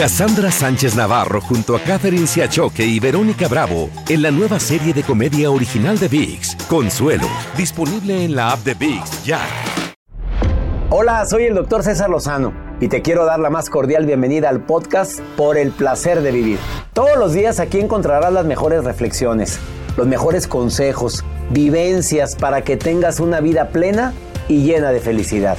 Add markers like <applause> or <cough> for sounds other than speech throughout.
Cassandra Sánchez Navarro junto a Catherine Siachoque y Verónica Bravo en la nueva serie de comedia original de VIX, Consuelo, disponible en la app de VIX ya. Hola, soy el doctor César Lozano y te quiero dar la más cordial bienvenida al podcast Por el placer de vivir. Todos los días aquí encontrarás las mejores reflexiones, los mejores consejos, vivencias para que tengas una vida plena y llena de felicidad.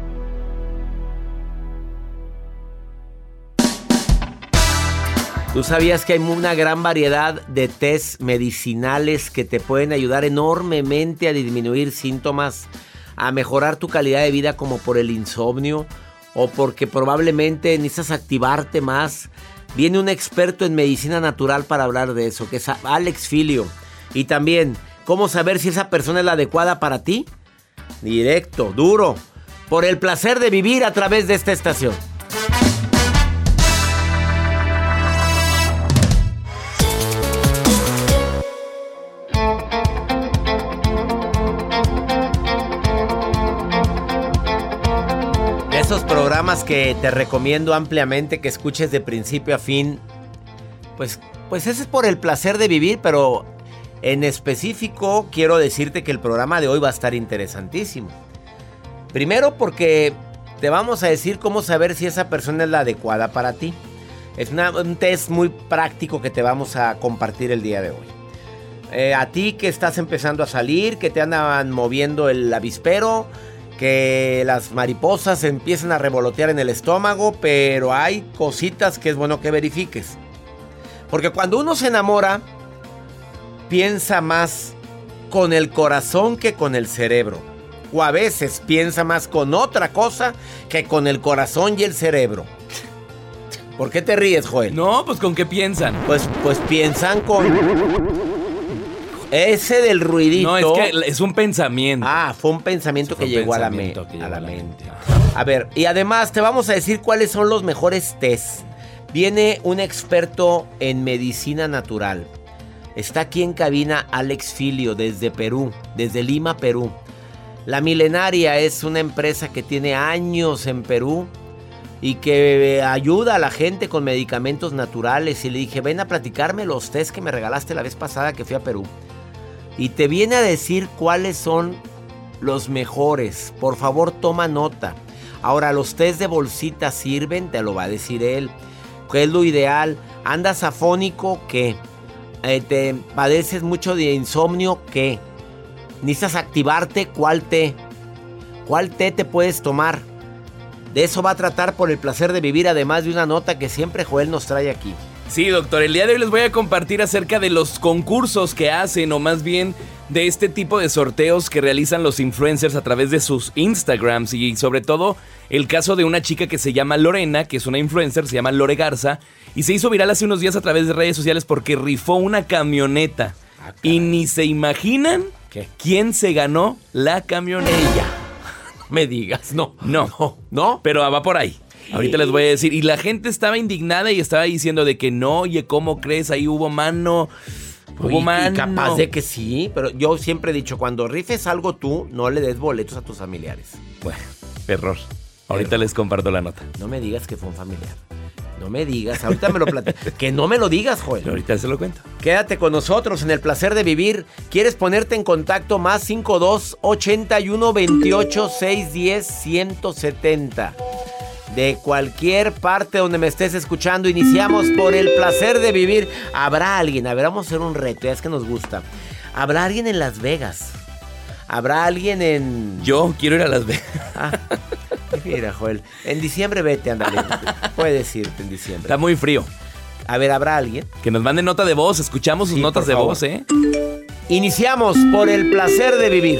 ¿Tú sabías que hay una gran variedad de test medicinales que te pueden ayudar enormemente a disminuir síntomas, a mejorar tu calidad de vida como por el insomnio o porque probablemente necesitas activarte más? Viene un experto en medicina natural para hablar de eso, que es Alex Filio. Y también, ¿cómo saber si esa persona es la adecuada para ti? Directo, duro, por el placer de vivir a través de esta estación. Esos programas que te recomiendo ampliamente que escuches de principio a fin, pues, pues ese es por el placer de vivir, pero en específico quiero decirte que el programa de hoy va a estar interesantísimo. Primero porque te vamos a decir cómo saber si esa persona es la adecuada para ti. Es un test muy práctico que te vamos a compartir el día de hoy. Eh, a ti que estás empezando a salir, que te andan moviendo el avispero, que las mariposas empiezan a revolotear en el estómago, pero hay cositas que es bueno que verifiques. Porque cuando uno se enamora, piensa más con el corazón que con el cerebro. O a veces piensa más con otra cosa que con el corazón y el cerebro. ¿Por qué te ríes, Joel? No, pues con qué piensan. Pues, pues piensan con. Ese del ruidito. No, es que es un pensamiento. Ah, fue un pensamiento que llegó a la, me a la mente. A ver, y además te vamos a decir cuáles son los mejores test. Viene un experto en medicina natural. Está aquí en cabina Alex Filio desde Perú, desde Lima, Perú. La Milenaria es una empresa que tiene años en Perú y que ayuda a la gente con medicamentos naturales. Y le dije, ven a platicarme los test que me regalaste la vez pasada que fui a Perú. Y te viene a decir cuáles son los mejores. Por favor, toma nota. Ahora, los test de bolsita sirven, te lo va a decir él. ¿Qué es lo ideal? ¿Andas afónico? ¿Qué? Eh, ¿Te padeces mucho de insomnio? ¿Qué? ¿Necesitas activarte? ¿Cuál té? ¿Cuál té te puedes tomar? De eso va a tratar por el placer de vivir, además de una nota que siempre Joel nos trae aquí. Sí, doctor, el día de hoy les voy a compartir acerca de los concursos que hacen, o más bien de este tipo de sorteos que realizan los influencers a través de sus Instagrams y sobre todo el caso de una chica que se llama Lorena, que es una influencer, se llama Lore Garza, y se hizo viral hace unos días a través de redes sociales porque rifó una camioneta. y ni se imaginan quién se ganó la camioneta. <laughs> No me digas, no. No, no, no. Pero va por ahí. Ahorita les voy a decir. Y la gente estaba indignada y estaba diciendo de que no, oye, ¿cómo crees? Ahí hubo mano. Hubo mano. Y capaz de que sí, pero yo siempre he dicho, cuando rifes algo tú, no le des boletos a tus familiares. Bueno, error. Ahorita les comparto la nota. No me digas que fue un familiar. No me digas, ahorita me lo platicas. <laughs> que no me lo digas, Joel. Ahorita se lo cuento. Quédate con nosotros en el placer de vivir. ¿Quieres ponerte en contacto? Más 52 81 28 610 170 de cualquier parte donde me estés escuchando. Iniciamos por el placer de vivir. Habrá alguien, a ver, vamos a hacer un reto, es que nos gusta. Habrá alguien en Las Vegas. ¿Habrá alguien en...? Yo quiero ir a Las Vegas. Ah, mira, Joel. En diciembre vete, ándale. Puedes irte en diciembre. Está muy frío. A ver, ¿habrá alguien? Que nos mande nota de voz. Escuchamos sus notas de voz, ¿eh? Iniciamos por el placer de vivir.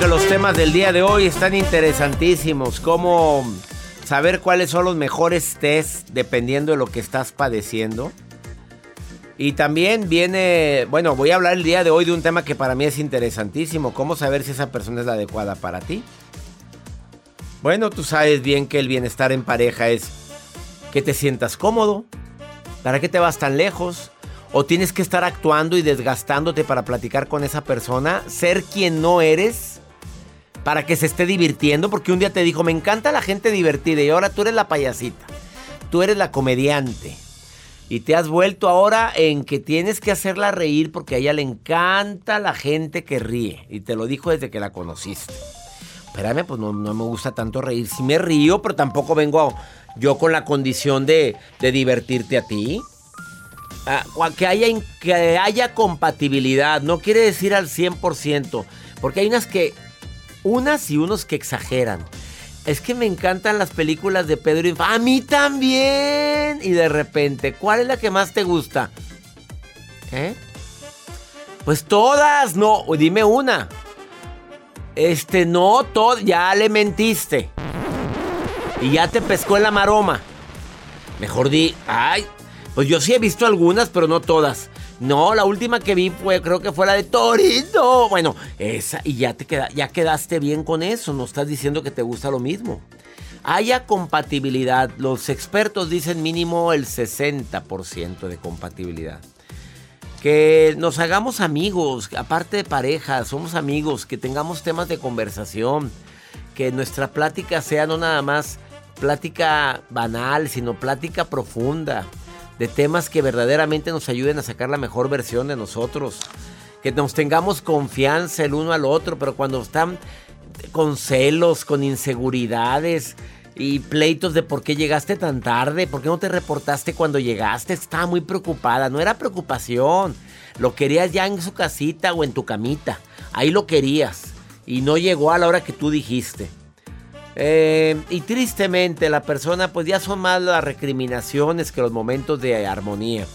Que los temas del día de hoy están interesantísimos, como saber cuáles son los mejores test dependiendo de lo que estás padeciendo. Y también viene, bueno, voy a hablar el día de hoy de un tema que para mí es interesantísimo, cómo saber si esa persona es la adecuada para ti. Bueno, tú sabes bien que el bienestar en pareja es que te sientas cómodo. ¿Para qué te vas tan lejos? o tienes que estar actuando y desgastándote para platicar con esa persona, ser quien no eres para que se esté divirtiendo, porque un día te dijo, me encanta la gente divertida y ahora tú eres la payasita, tú eres la comediante. Y te has vuelto ahora en que tienes que hacerla reír porque a ella le encanta la gente que ríe. Y te lo dijo desde que la conociste. Espérame, pues no, me gusta tanto reír. Sí me río, pero tampoco vengo yo con la condición de, de divertirte a ti. Ah, que, haya, que haya compatibilidad. No quiere decir al 100%. Porque hay unas que. Unas y unos que exageran. Es que me encantan las películas de Pedro y A mí también. Y de repente, ¿cuál es la que más te gusta? ¿Eh? Pues todas, no. Dime una. Este, no, todo. Ya le mentiste. Y ya te pescó en la maroma. Mejor di. Ay, pues yo sí he visto algunas, pero no todas. No, la última que vi fue, creo que fue la de Torito. Bueno, esa, y ya te queda, ya quedaste bien con eso. No estás diciendo que te gusta lo mismo. Haya compatibilidad. Los expertos dicen mínimo el 60% de compatibilidad. Que nos hagamos amigos, aparte de pareja, somos amigos, que tengamos temas de conversación, que nuestra plática sea no nada más plática banal, sino plática profunda de temas que verdaderamente nos ayuden a sacar la mejor versión de nosotros. Que nos tengamos confianza el uno al otro, pero cuando están con celos, con inseguridades y pleitos de por qué llegaste tan tarde, por qué no te reportaste cuando llegaste, estaba muy preocupada, no era preocupación, lo querías ya en su casita o en tu camita, ahí lo querías y no llegó a la hora que tú dijiste. Eh, y tristemente la persona pues ya son más las recriminaciones que los momentos de armonía.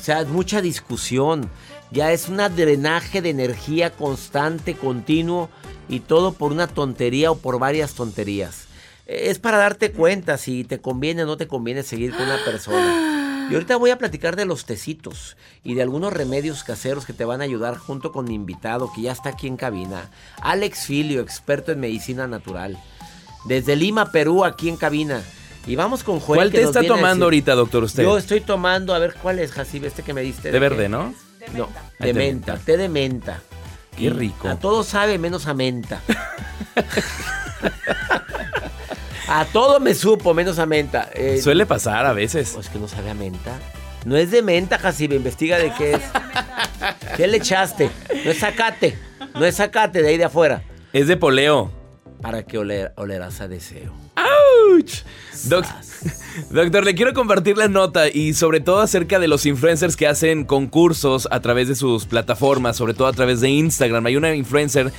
O sea, es mucha discusión. Ya es un drenaje de energía constante, continuo y todo por una tontería o por varias tonterías. Es para darte cuenta si te conviene o no te conviene seguir con una persona. Y ahorita voy a platicar de los tecitos y de algunos remedios caseros que te van a ayudar junto con mi invitado que ya está aquí en cabina. Alex Filio, experto en medicina natural. Desde Lima, Perú, aquí en cabina. Y vamos con Joel. ¿Cuál te está tomando ahorita, doctor, usted? Yo estoy tomando, a ver, ¿cuál es, Jacibe, este que me diste? De, verde, ¿no? De no, de, menta, té de menta. Qué rico. A todo sabe menos a menta. a todo me supo menos a menta. Eh, Suele pasar a veces. Pues que no sabe a menta. No es de menta, Jacibe, investiga de qué es. <laughs> ¿Qué le echaste? No es zacate. No es zacate de ahí de afuera. Es de poleo. Para que oler, olerás a deseo. ¡Auch! <laughs> doctor, le quiero compartir la nota y sobre todo acerca de los influencers que hacen concursos a través de sus plataformas, sobre todo a través de Instagram. Hay una influencer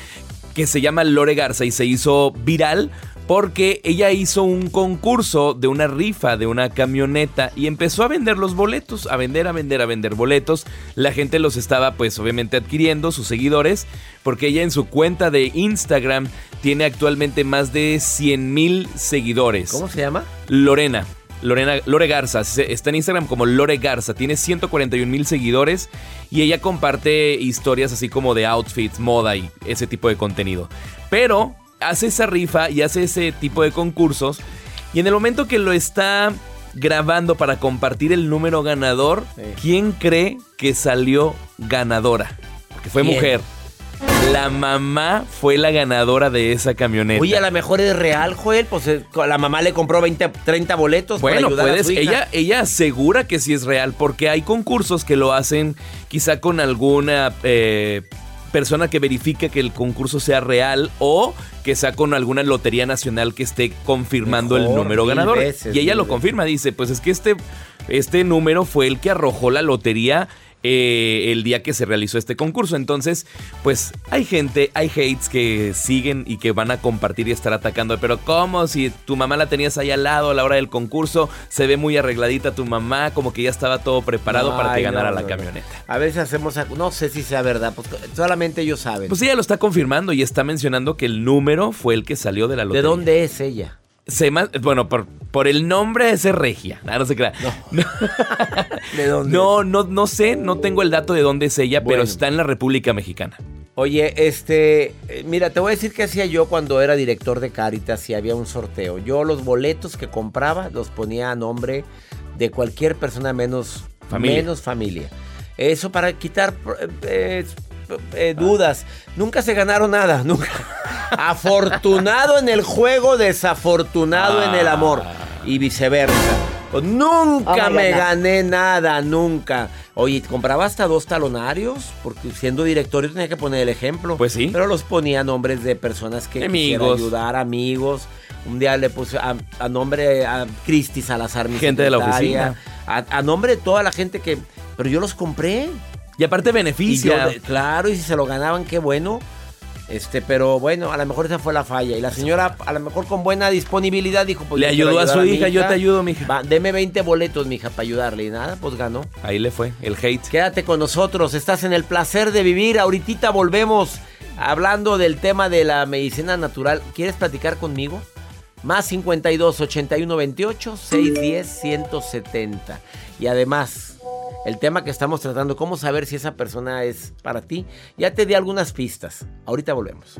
que se llama Lore Garza y se hizo viral porque ella hizo un concurso de una rifa de una camioneta y empezó a vender los boletos, a vender, a vender, a vender boletos. La gente los estaba pues obviamente adquiriendo, sus seguidores, porque ella en su cuenta de Instagram tiene actualmente más de 100 mil seguidores. ¿Cómo se llama? Lorena. Lorena, Lore Garza, está en Instagram como Lore Garza, tiene 141 mil seguidores y ella comparte historias así como de outfits, moda y ese tipo de contenido. Pero hace esa rifa y hace ese tipo de concursos. Y en el momento que lo está grabando para compartir el número ganador, ¿quién cree que salió ganadora? Porque fue mujer. La mamá fue la ganadora de esa camioneta. Oye, a lo mejor es real, Joel. Pues eh, la mamá le compró 20, 30 boletos bueno, para ayudar puedes, a su Ella, ella asegura que sí es real, porque hay concursos que lo hacen quizá con alguna eh, persona que verifique que el concurso sea real o que sea con alguna lotería nacional que esté confirmando el número ganador. y ella lo confirma, dice, pues es que este, este número fue el que arrojó la lotería eh, el día que se realizó este concurso. Entonces, pues hay gente, hay hates que siguen y que van a compartir y estar atacando. Pero ¿cómo? Si tu mamá la tenías ahí al lado a la hora del concurso, se ve muy arregladita tu mamá, como que ya estaba todo preparado para que ganara la camioneta. A veces hacemos, no sé si sea verdad, pues solamente ellos saben. Pues ella lo está confirmando y está mencionando que el número fue el que salió de la lotería. ¿De dónde es ella? Se bueno, por, por el nombre es Regia. Ah, no, se crea. No. <laughs> ¿De dónde? No, no, no sé, no tengo el dato de dónde es ella, pero está en la República Mexicana. Oye, este, eh, mira, te voy a decir qué hacía yo cuando era director de Caritas y había un sorteo. Yo los boletos que compraba los ponía a nombre de cualquier persona menos familia. Menos familia. Eso para quitar eh, eh, dudas. Nunca se ganaron nada, nunca. Afortunado en el juego, desafortunado en el amor. Y viceversa. Nunca me gané nada, nunca. Oye, compraba hasta dos talonarios, porque siendo directorio tenía que poner el ejemplo. Pues sí. Pero los ponía a nombres de personas que amigos. ayudar, amigos. Un día le puse a, nombre a Cristi Salazar, mi Gente de la oficina. A, nombre de toda la gente que... Pero yo los compré. Y aparte beneficia. claro, y si se lo ganaban, qué bueno. Este, pero bueno, a lo mejor esa fue la falla. Y la señora, a lo mejor con buena disponibilidad, dijo: pues, Le ayudó a su hija, yo te ayudo, mija. Va, deme 20 boletos, mija, para ayudarle. Y nada, pues ganó. Ahí le fue, el hate. Quédate con nosotros, estás en el placer de vivir. Ahorita volvemos hablando del tema de la medicina natural. ¿Quieres platicar conmigo? Más 52 81 28 610 170. Y además el tema que estamos tratando, cómo saber si esa persona es para ti. Ya te di algunas pistas. Ahorita volvemos.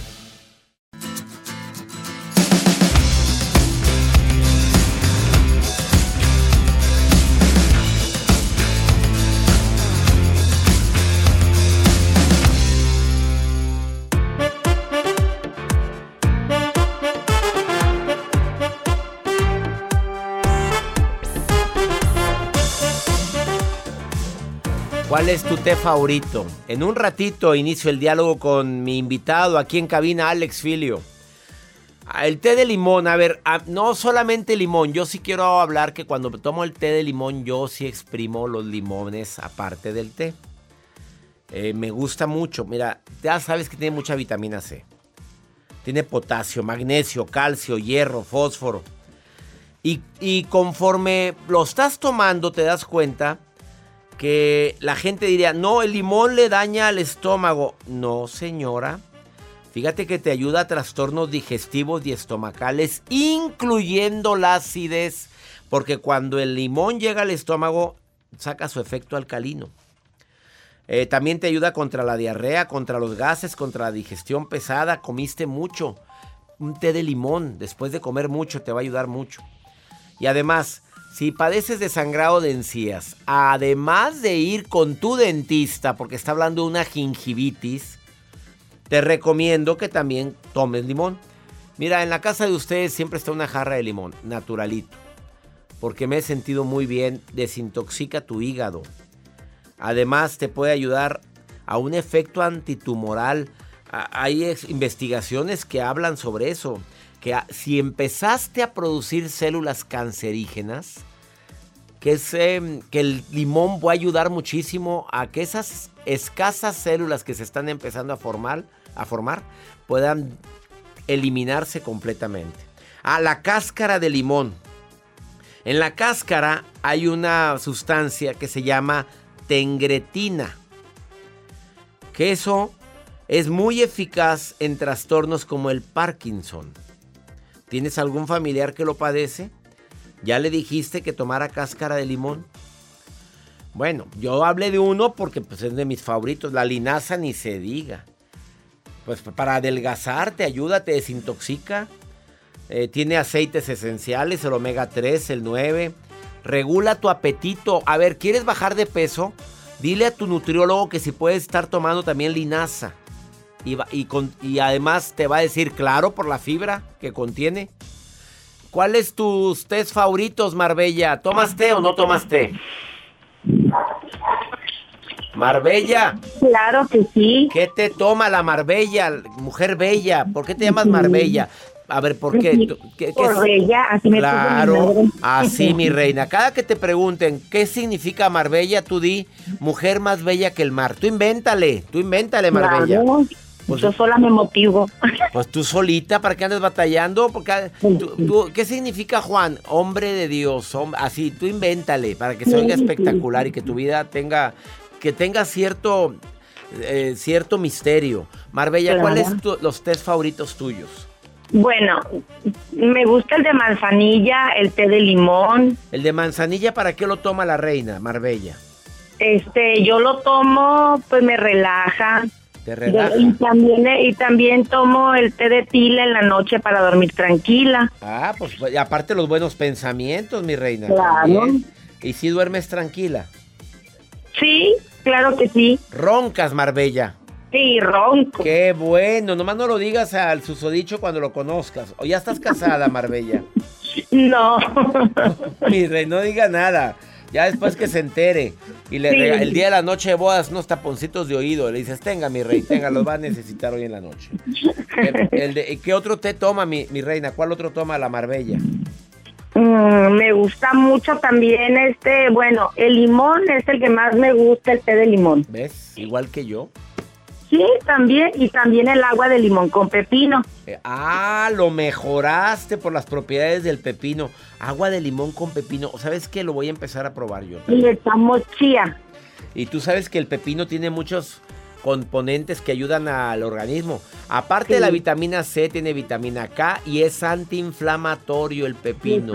¿Cuál es tu té favorito? En un ratito inicio el diálogo con mi invitado aquí en cabina, Alex Filio. Ah, el té de limón, a ver, ah, no solamente limón, yo sí quiero hablar que cuando tomo el té de limón yo sí exprimo los limones aparte del té. Eh, me gusta mucho, mira, ya sabes que tiene mucha vitamina C. Tiene potasio, magnesio, calcio, hierro, fósforo. Y, y conforme lo estás tomando te das cuenta que la gente diría, no, el limón le daña al estómago. No, señora. Fíjate que te ayuda a trastornos digestivos y estomacales, incluyendo la acidez, porque cuando el limón llega al estómago, saca su efecto alcalino. Eh, también te ayuda contra la diarrea, contra los gases, contra la digestión pesada. Comiste mucho. Un té de limón, después de comer mucho, te va a ayudar mucho. Y además, si padeces de sangrado de encías, además de ir con tu dentista, porque está hablando de una gingivitis, te recomiendo que también tomes limón. Mira, en la casa de ustedes siempre está una jarra de limón, naturalito. Porque me he sentido muy bien, desintoxica tu hígado. Además, te puede ayudar a un efecto antitumoral. Hay investigaciones que hablan sobre eso que si empezaste a producir células cancerígenas, que, el limón va a ayudar muchísimo a que esas escasas células que se están empezando a formar, a formar puedan eliminarse completamente. A ah, la cáscara de limón. En la cáscara hay una sustancia que se llama tengretina. Que eso es muy eficaz en trastornos como el Parkinson. ¿Tienes algún familiar que lo padece? ¿Ya le dijiste que tomara cáscara de limón? Bueno, yo hablé de uno porque pues, es de mis favoritos. La linaza ni se diga. Pues para adelgazar te ayuda, te desintoxica. Eh, tiene aceites esenciales, el omega 3, el 9. Regula tu apetito. A ver, ¿quieres bajar de peso? Dile a tu nutriólogo que si puedes estar tomando también linaza. Y, además te va a decir, claro, por la fibra que contiene. ¿Cuáles tus tés favoritos, Marbella? ¿Tomas té o no tomas té? Marbella. Claro que sí. ¿Qué te toma la Marbella, mujer bella? ¿Por qué te llamas Marbella? A ver, ¿por qué? Por bella, así me Claro, así <laughs> mi reina. Cada que te pregunten qué significa Marbella, tú di mujer más bella que el mar. Tú invéntale, tú invéntale, Marbella. Pues, yo sola me motivo. <laughs> Pues tú solita, ¿para qué andes batallando? Porque, ¿Qué significa Juan? Hombre de Dios, así, tú invéntale para que se oiga espectacular y que tu vida tenga, que tenga cierto, eh, cierto misterio. Marbella, ¿cuáles son los test favoritos tuyos? Bueno, me gusta el de manzanilla, el té de limón. ¿El de manzanilla para qué lo toma la reina, Marbella? Este, yo lo tomo, pues me relaja, y, también, y también tomo el té de tila en la noche para dormir tranquila. Ah, pues, pues aparte los buenos pensamientos, mi reina. Claro. ¿Y si duermes tranquila? Sí, claro que sí. ¿Roncas, Marbella? Sí, ronco. Qué bueno, nomás no lo digas al susodicho cuando lo conozcas. ¿O ya estás casada, Marbella? <laughs> No. <laughs> Mi rey, no diga nada. Ya después que se entere y le el día de la noche de bodas unos taponcitos de oído, le dices, tenga mi rey, tenga, los va a necesitar hoy en la noche. El, ¿Qué otro té toma mi, mi, reina? ¿Cuál otro toma la Marbella? Mm, me gusta mucho también este, bueno, el limón es el que más me gusta, el té de limón. ¿Ves? Igual que yo. Sí, también, y también el agua de limón con pepino. Eh, ah, lo mejoraste por las propiedades del pepino. Agua de limón con pepino. ¿Sabes qué? Lo voy a empezar a probar yo. Y le echamos chía. Y tú sabes que el pepino tiene muchos componentes que ayudan al organismo. Aparte de la vitamina C, tiene vitamina K y es antiinflamatorio el pepino.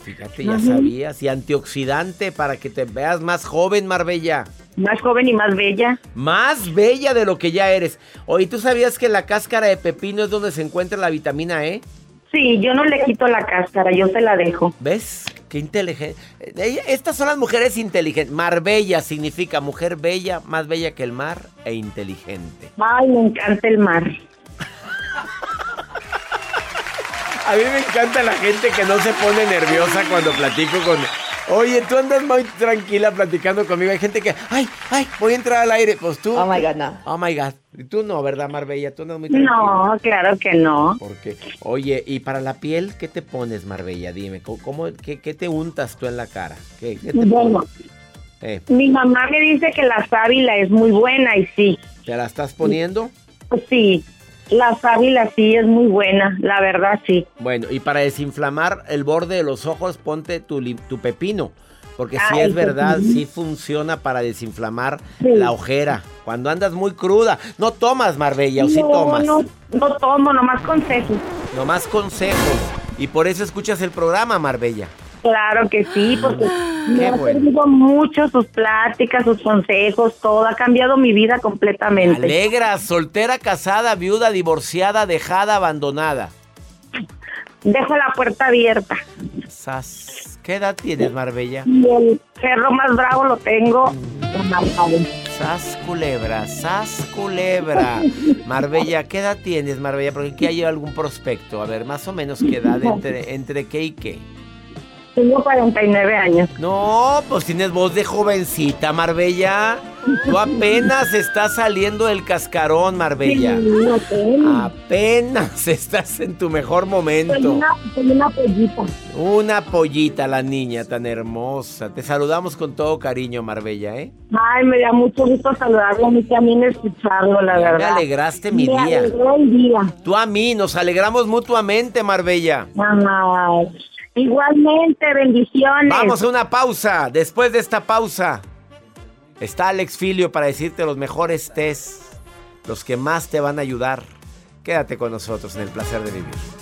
Fíjate, ya sabías. Y antioxidante para que te veas más joven, Marbella. Más joven y más bella. Más bella de lo que ya eres. Oye, ¿tú sabías que la cáscara de pepino es donde se encuentra la vitamina E? Sí, yo no le quito la cáscara, yo se la dejo. ¿Ves? Qué inteligente. Estas son las mujeres inteligentes. Marbella significa mujer bella, más bella que el mar e inteligente. Ay, me encanta el mar. A mí me encanta la gente que no se pone nerviosa cuando platico con Oye, tú andas muy tranquila platicando conmigo. Hay gente que, ay, ay, voy a entrar al aire. Pues tú. Oh my God, no. Oh my God. Y tú no, ¿verdad, Marbella? Tú andas muy tranquila. No, claro que no. Porque, oye, ¿y para la piel qué te pones, Marbella? Dime, ¿cómo, qué, te untas tú en la cara? ¿Qué, te bueno, eh. mi mamá me dice que la sábila es muy buena y sí. ¿Te la estás poniendo? Pues sí. La sábila sí es muy buena, la verdad sí. Bueno, y para desinflamar el borde de los ojos, ponte tu, tu pepino. Porque si es verdad, sí funciona para desinflamar la ojera. Cuando andas muy cruda. No tomas, Marbella, o sí tomas. No, no tomo, nomás consejos. Nomás consejos. Y por eso escuchas el programa, Marbella. Claro que sí, porque me ha servido mucho sus pláticas, sus consejos, todo. Ha cambiado mi vida completamente. Alegra, soltera, casada, viuda, divorciada, dejada, abandonada. Dejo la puerta abierta. ¿Qué edad tienes, Marbella? Y el perro más bravo lo tengo Sas culebra, sas culebra. Marbella, ¿qué edad tienes, Marbella? Porque aquí hay algún prospecto. A ver, más o menos qué edad, entre, entre qué y qué. Tengo 49 años. No, pues tienes voz de jovencita, Marbella. Tú apenas estás saliendo del cascarón, Marbella. apenas. <laughs> estás en tu mejor momento. Soy una, pollita. Una pollita, la niña tan hermosa. Te saludamos con todo cariño, Marbella, ¿eh? Ay, me da mucho gusto saludarlo. A mí también escucharlo, la verdad. Me alegraste mi me día. el día. Tú a mí, nos alegramos mutuamente, Marbella. Ay. Igualmente, bendiciones. Vamos a una pausa. Después de esta pausa, está Alex Filio para decirte los mejores test, los que más te van a ayudar. Quédate con nosotros en el placer de vivir.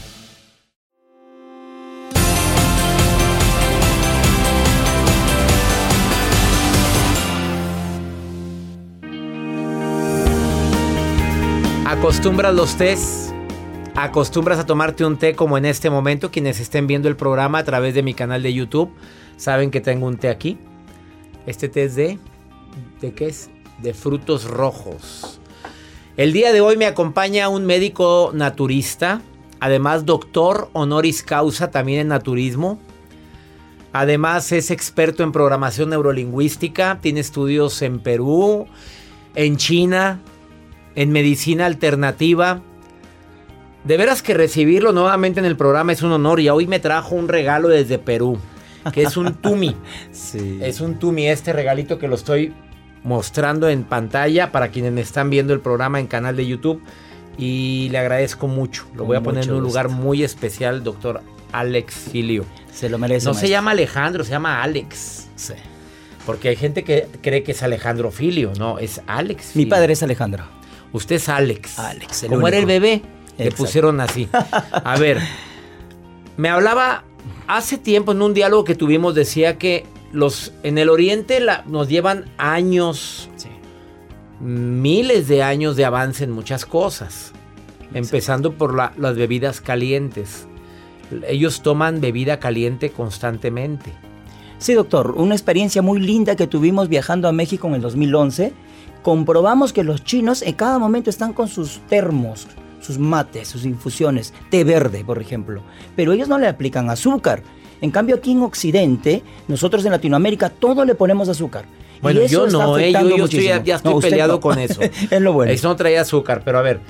¿Acostumbras los tés? ¿Acostumbras a tomarte un té como en este momento? Quienes estén viendo el programa a través de mi canal de YouTube saben que tengo un té aquí. Este té es de... ¿De qué es? De frutos rojos. El día de hoy me acompaña un médico naturista, además doctor honoris causa también en naturismo. Además es experto en programación neurolingüística, tiene estudios en Perú, en China, en medicina alternativa. De veras que recibirlo nuevamente en el programa es un honor y hoy me trajo un regalo desde Perú que es un Tumi. <laughs> sí. Es un Tumi, este regalito que lo estoy mostrando en pantalla para quienes me están viendo el programa en canal de YouTube. Y le agradezco mucho. Lo voy a poner en un lugar muy especial, doctor Alex Filio. Se lo merece. No se llama Alejandro, se llama Alex. Sí. Porque hay gente que cree que es Alejandro Filio. No, es Alex. Mi padre es Alejandro. Usted es Alex. Alex. Como era el bebé, le pusieron así. A ver, me hablaba hace tiempo en un diálogo que tuvimos decía que los en el oriente nos llevan años, miles de años de avance en muchas cosas, empezando por las bebidas calientes. Ellos toman bebida caliente constantemente. Sí, doctor, una experiencia muy linda que tuvimos viajando a México en el 2011. Comprobamos que los chinos en cada momento están con sus termos, sus mates, sus infusiones, té verde, por ejemplo. Pero ellos no le aplican azúcar. En cambio, aquí en Occidente, nosotros en Latinoamérica, todo le ponemos azúcar. Bueno, yo no, eh, yo, ya, estoy peleado con <laughs> eso. es lo bueno. Eso no trae azúcar, pero a ver,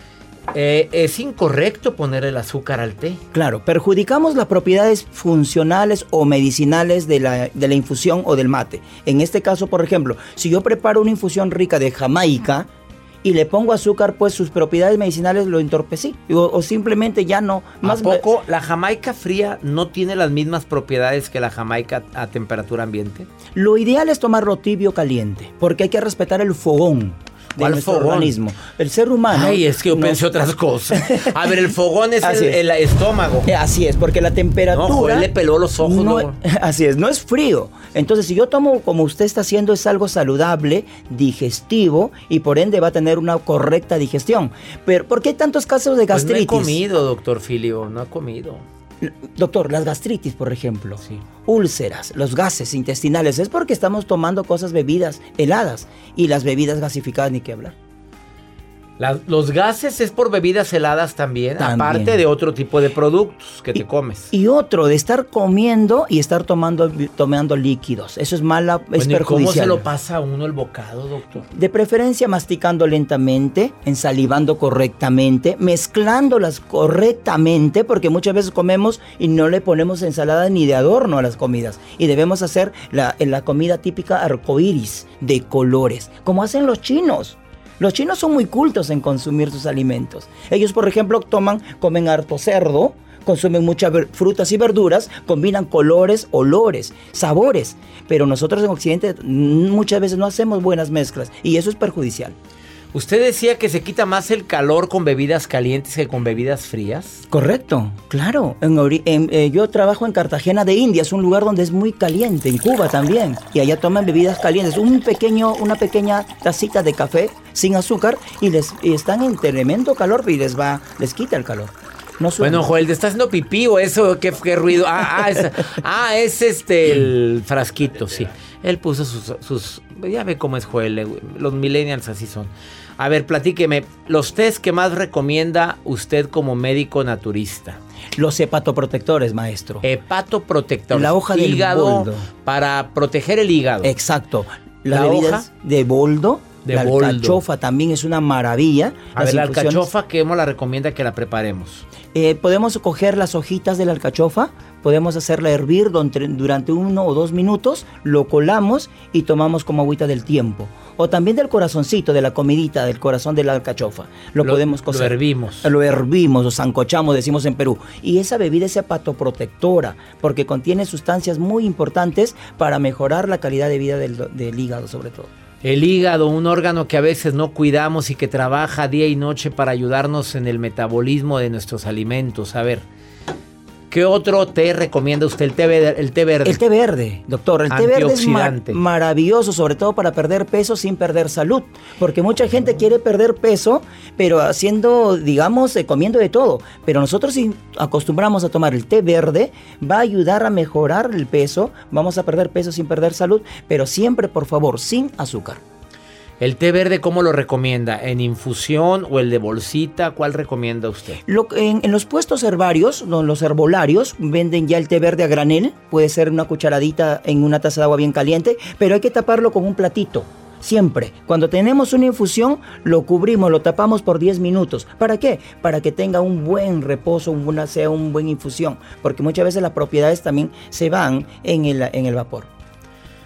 eh, ¿Es incorrecto poner el azúcar al té? Claro, perjudicamos las propiedades funcionales o medicinales de la, de la, infusión o del mate. En este caso, por ejemplo, si yo preparo una infusión rica de Jamaica, y le pongo azúcar, pues sus propiedades medicinales lo entorpecí. O, simplemente ya no. Más ¿A poco la jamaica fría no tiene las mismas propiedades que la jamaica a temperatura ambiente? Lo ideal es tomarlo tibio caliente, porque hay que respetar el fogón de nuestro organismo. El ser humano. Ay, es que yo pensé otras cosas. <laughs> A ver, el fogón es, el, estómago. Eh, así es, porque la temperatura. No, le peló los ojos. <laughs> así es, no es frío. Entonces, si yo tomo como usted está haciendo, es algo saludable, digestivo y por ende va a tener una correcta digestión. Pero, ¿por qué hay tantos casos de gastritis? Pues no he comido, doctor Filio, no he comido. Doctor, las gastritis, por ejemplo, úlceras, los gases intestinales, es porque estamos tomando cosas bebidas heladas y las bebidas gasificadas ni que hablar los gases es por bebidas heladas también, aparte de otro tipo de productos que te comes. Y otro, de estar comiendo y estar tomando, tomando líquidos. Eso es mala, es perjudicial. ¿Cómo se lo pasa a uno el bocado, doctor? De preferencia masticando lentamente, ensalivando correctamente, mezclándolas correctamente, porque muchas veces comemos y no le ponemos ensalada ni de adorno a las comidas. Y debemos hacer la, la comida típica arcoíris, de colores, como hacen los chinos. Los chinos son muy cultos en consumir sus alimentos. Ellos, por ejemplo, toman, comen harto cerdo, consumen muchas frutas y verduras, combinan colores, olores, sabores. Pero nosotros en Occidente muchas veces no hacemos buenas mezclas y eso es perjudicial. Usted decía que se quita más el calor con bebidas calientes que con bebidas frías. Correcto, claro. Eh, yo trabajo en Cartagena de India, es un lugar donde es muy caliente, en Cuba también. Y allá toman bebidas calientes, un pequeño, una pequeña tacita de café sin azúcar y les están en tremendo calor y les va, les quita el calor. No bueno, Joel, ¿te está haciendo pipí o eso? ¿Qué, ruido? Ah, ah, es, ah, es este el frasquito, sí. Él puso sus, sus, Ya ve cómo es Joel, eh, los millennials así son. A ver, platíqueme, los test que más recomienda usted como médico naturista. Los hepatoprotectores, maestro. Hepatoprotectores. La hoja hígado boldo. Para proteger el hígado. Exacto. La, hoja de boldo De la alcachofa también es una maravilla. A ver, la alcachofa, ¿cómo la recomienda que la preparemos? Eh, podemos coger las hojitas de la alcachofa, podemos hacerla hervir durante uno o dos minutos, lo colamos y tomamos como agüita del tiempo. O también del corazoncito, de la comidita, del corazón de la alcachofa. Lo, podemos cocer. Lo hervimos. Lo hervimos, lo zancochamos, decimos en Perú. Y esa bebida es hepatoprotectora, porque contiene sustancias muy importantes para mejorar la calidad de vida del hígado, sobre todo. El hígado, un órgano que a veces no cuidamos y que trabaja día y noche para ayudarnos en el metabolismo de nuestros alimentos. A ver, ¿qué otro té recomienda usted? El té, verde, el té verde. El té verde, doctor. El té verde es maravilloso, sobre todo para perder peso sin perder salud. Porque mucha gente quiere perder peso, pero haciendo, digamos, eh, comiendo de todo. Pero nosotros si acostumbramos a tomar el té verde, va a ayudar a mejorar el peso. Vamos a perder peso sin perder salud, pero siempre, por favor, sin azúcar. ¿El té verde cómo lo recomienda? ¿En infusión o el de bolsita? ¿Cuál recomienda usted? en, los puestos herbarios, los herbolarios, venden ya el té verde a granel. Puede ser una cucharadita en una taza de agua bien caliente, pero hay que taparlo con un platito. Siempre. Cuando tenemos una infusión, lo cubrimos, lo tapamos por 10 minutos. ¿Para qué? Para que tenga un buen reposo, una, sea un buen infusión. Porque muchas veces las propiedades también se van en el, en el vapor.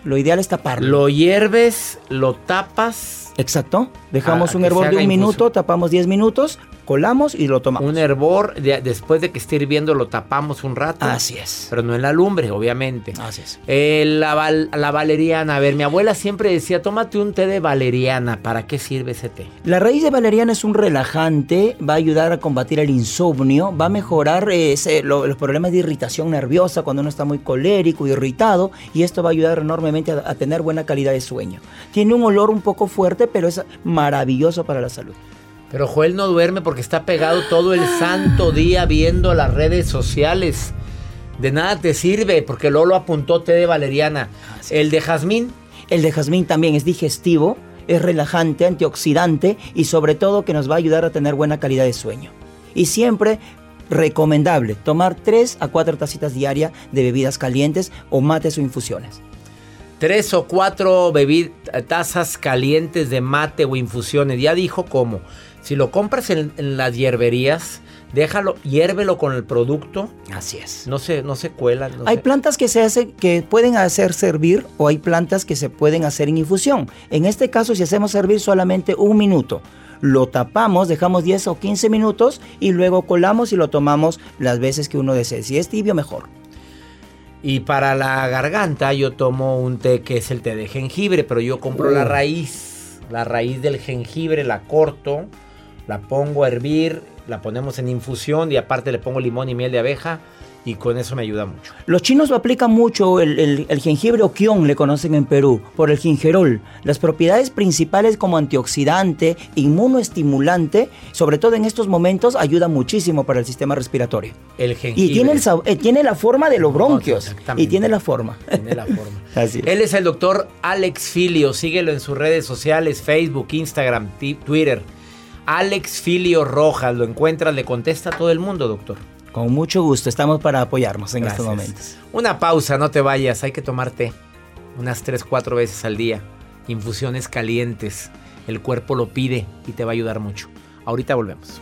Lo ideal es taparlo. Lo hierves, lo tapas. Exacto. Dejamos un hervor de un minuto, tapamos 10 minutos, colamos y lo tomamos. Un hervor, después de que esté hirviendo, lo tapamos un rato. Así es. Pero no en la lumbre, obviamente. Así es. Eh, la, la, valeriana. A ver, mi abuela siempre decía, tómate un té de valeriana. ¿Para qué sirve ese té? La raíz de valeriana es un relajante, va a ayudar a combatir el insomnio, va a mejorar eh, los problemas de irritación nerviosa cuando uno está muy colérico, irritado, y esto va a ayudar enormemente a, a tener buena calidad de sueño. Tiene un olor un poco fuerte, pero es maravilloso para la salud. Pero Joel no duerme porque está pegado todo el santo día viendo las redes sociales. De nada te sirve porque Lolo apuntó té de valeriana. ¿El de jazmín? El de jazmín también es digestivo, es relajante, antioxidante y sobre todo que nos va a ayudar a tener buena calidad de sueño. Y siempre recomendable tomar 3 a 4 tacitas diarias de bebidas calientes o mates o infusiones tres o cuatro tazas calientes de mate o infusiones. Ya dijo cómo. Si lo compras en, las hierberías, déjalo, hiérvelo con el producto. Así es. No se, no se cuelan. hay plantas que se hacen, que pueden hacer servir o hay plantas que se pueden hacer en infusión. En este caso, si hacemos servir solamente un minuto, lo tapamos, dejamos 10 o 15 minutos y luego colamos y lo tomamos las veces que uno desee. Si es tibio, mejor. Y para la garganta yo tomo un té que es el té de jengibre, pero yo compro la uh. raíz, la raíz del jengibre, la corto, la pongo a hervir, la ponemos en infusión y aparte le pongo limón y miel de abeja y con eso me ayuda mucho. Los chinos lo aplican mucho el, jengibre o kion, le conocen en Perú, por el gingerol. Las propiedades principales como antioxidante, inmunoestimulante, sobre todo en estos momentos, ayuda muchísimo para el sistema respiratorio. El jengibre. Y tiene, eh, tiene la forma de los bronquios. y tiene la forma. Tiene la forma. <laughs> Así Él es el doctor Alex Filio. Síguelo en sus redes sociales, Facebook, Instagram, Twitter. Alex Filio Rojas, lo encuentras, le contesta a todo el mundo, doctor. Con mucho gusto, estamos para apoyarnos en estos momentos. Una pausa, no te vayas, hay que tomarte unas 3, 4 veces al día. Infusiones calientes, el cuerpo lo pide y te va a ayudar mucho. Ahorita volvemos.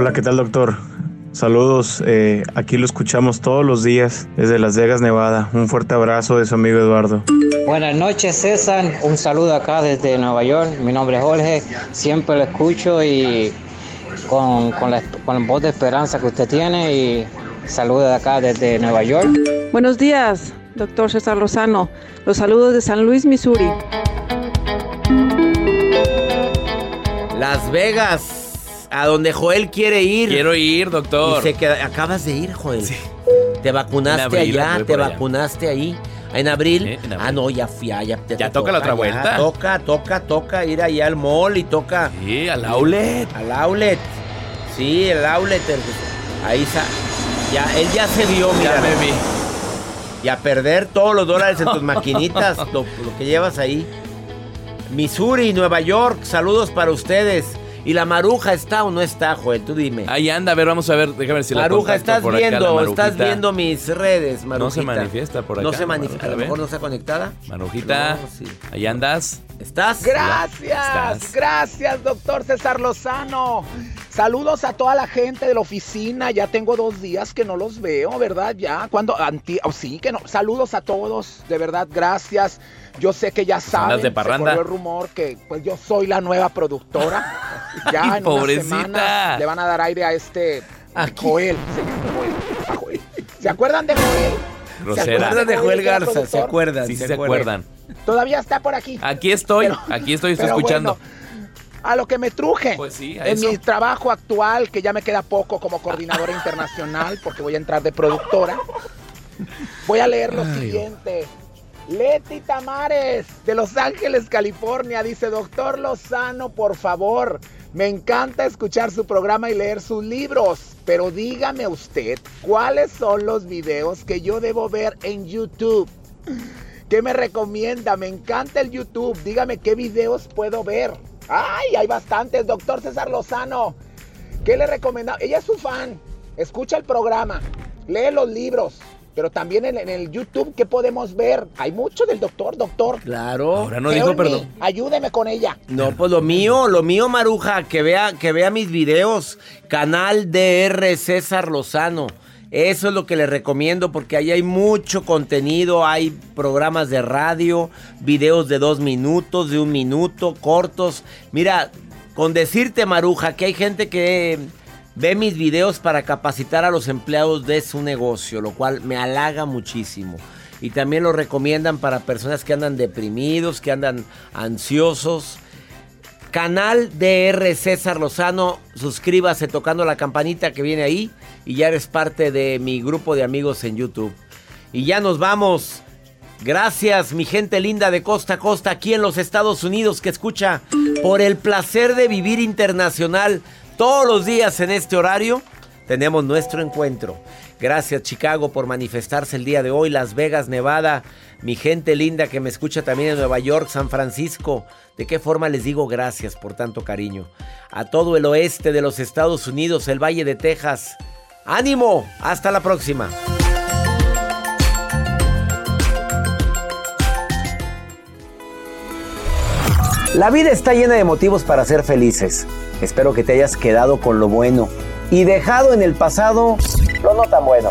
Hola, ¿qué tal doctor? Saludos, eh, aquí lo escuchamos todos los días desde Las Vegas, Nevada. Un fuerte abrazo de su amigo Eduardo. Buenas noches César, un saludo acá desde Nueva York. Mi nombre es Jorge, siempre lo escucho y con, con, la, con voz de esperanza que usted tiene y saludo de acá desde Nueva York. Buenos días, doctor César Lozano. Los saludos de San Luis, Missouri. Las Vegas a donde Joel quiere ir. Quiero ir, doctor. Y acabas de ir, Joel. Sí. Te vacunaste allá, te vacunaste ahí. ¿En abril? Ah, no, ya fui, ya, ya, ya toca, la otra vuelta. Toca, toca, toca ir allá al mall y toca. Sí, al outlet. Al outlet. Sí, el outlet. ahí está. Ya, él ya se vio, mira. Ya me vi. Y a perder todos los dólares en tus maquinitas, lo, lo que llevas ahí. Missouri, Nueva York, saludos para ustedes. ¿Y la maruja está o no está, Joel? Tú dime. Ahí anda, a ver, vamos a ver, déjame ver si la Maruja, estás viendo, estás viendo mis redes, Marujita. No se manifiesta por acá. No se manifiesta, a lo mejor no está conectada. Marujita, ahí andas. ¿Estás? Gracias, gracias, doctor César Lozano. Saludos a toda la gente de la oficina. Ya tengo dos días que no los veo, ¿verdad? Ya, cuando anti, oh, sí que no. Saludos a todos, de verdad, gracias. Yo sé que ya saben, de parranda. el rumor que pues yo soy la nueva productora. <laughs> Ya en una le van a dar aire a este Joel. ¿Se acuerdan de Joel? ¿Se acuerdan de Joel Garza? ¿Se acuerdan? Sí, se, acuerdan. Todavía está por aquí. Aquí estoy, aquí estoy, estoy <laughs> escuchando. A lo que me truje. Pues sí, en mi trabajo actual, que ya me queda poco como coordinadora internacional, porque voy a entrar de productora, voy a leer lo siguiente. Leti Tamares de Los Ángeles, California, dice, doctor Lozano, por favor, me encanta escuchar su programa y leer sus libros, pero dígame usted, ¿cuáles son los videos que yo debo ver en YouTube? ¿Qué me recomienda? Me encanta el YouTube, dígame qué videos puedo ver. Ay, hay bastantes, doctor César Lozano. ¿Qué le recomienda? Ella es su fan, escucha el programa, lee los libros, pero también en, el YouTube, ¿qué podemos ver? Hay mucho del doctor, doctor. Claro. Ahora no dijo perdón. Ayúdeme con ella. No, pues lo mío, lo mío, Maruja, que vea, que vea mis videos. Canal DR César Lozano. Eso es lo que le recomiendo porque ahí hay mucho contenido, hay programas de radio, videos de dos minutos, de un minuto, cortos. Mira, con decirte, Maruja, que hay gente que ve mis videos para capacitar a los empleados de su negocio, lo cual me halaga muchísimo. Y también lo recomiendan para personas que andan deprimidos, que andan ansiosos. Canal DR César Lozano, suscríbase tocando la campanita que viene ahí y ya eres parte de mi grupo de amigos en YouTube. Y ya nos vamos. Gracias, mi gente linda de costa a costa aquí en los Estados Unidos que escucha por el placer de vivir internacional. Todos los días en este horario tenemos nuestro encuentro. Gracias Chicago por manifestarse el día de hoy, Las Vegas, Nevada, mi gente linda que me escucha también en Nueva York, San Francisco. ¿De qué forma les digo gracias por tanto cariño? A todo el oeste de los Estados Unidos, el Valle de Texas. ¡Ánimo! Hasta la próxima. La vida está llena de motivos para ser felices. Espero que te hayas quedado con lo bueno y dejado en el pasado lo no tan bueno.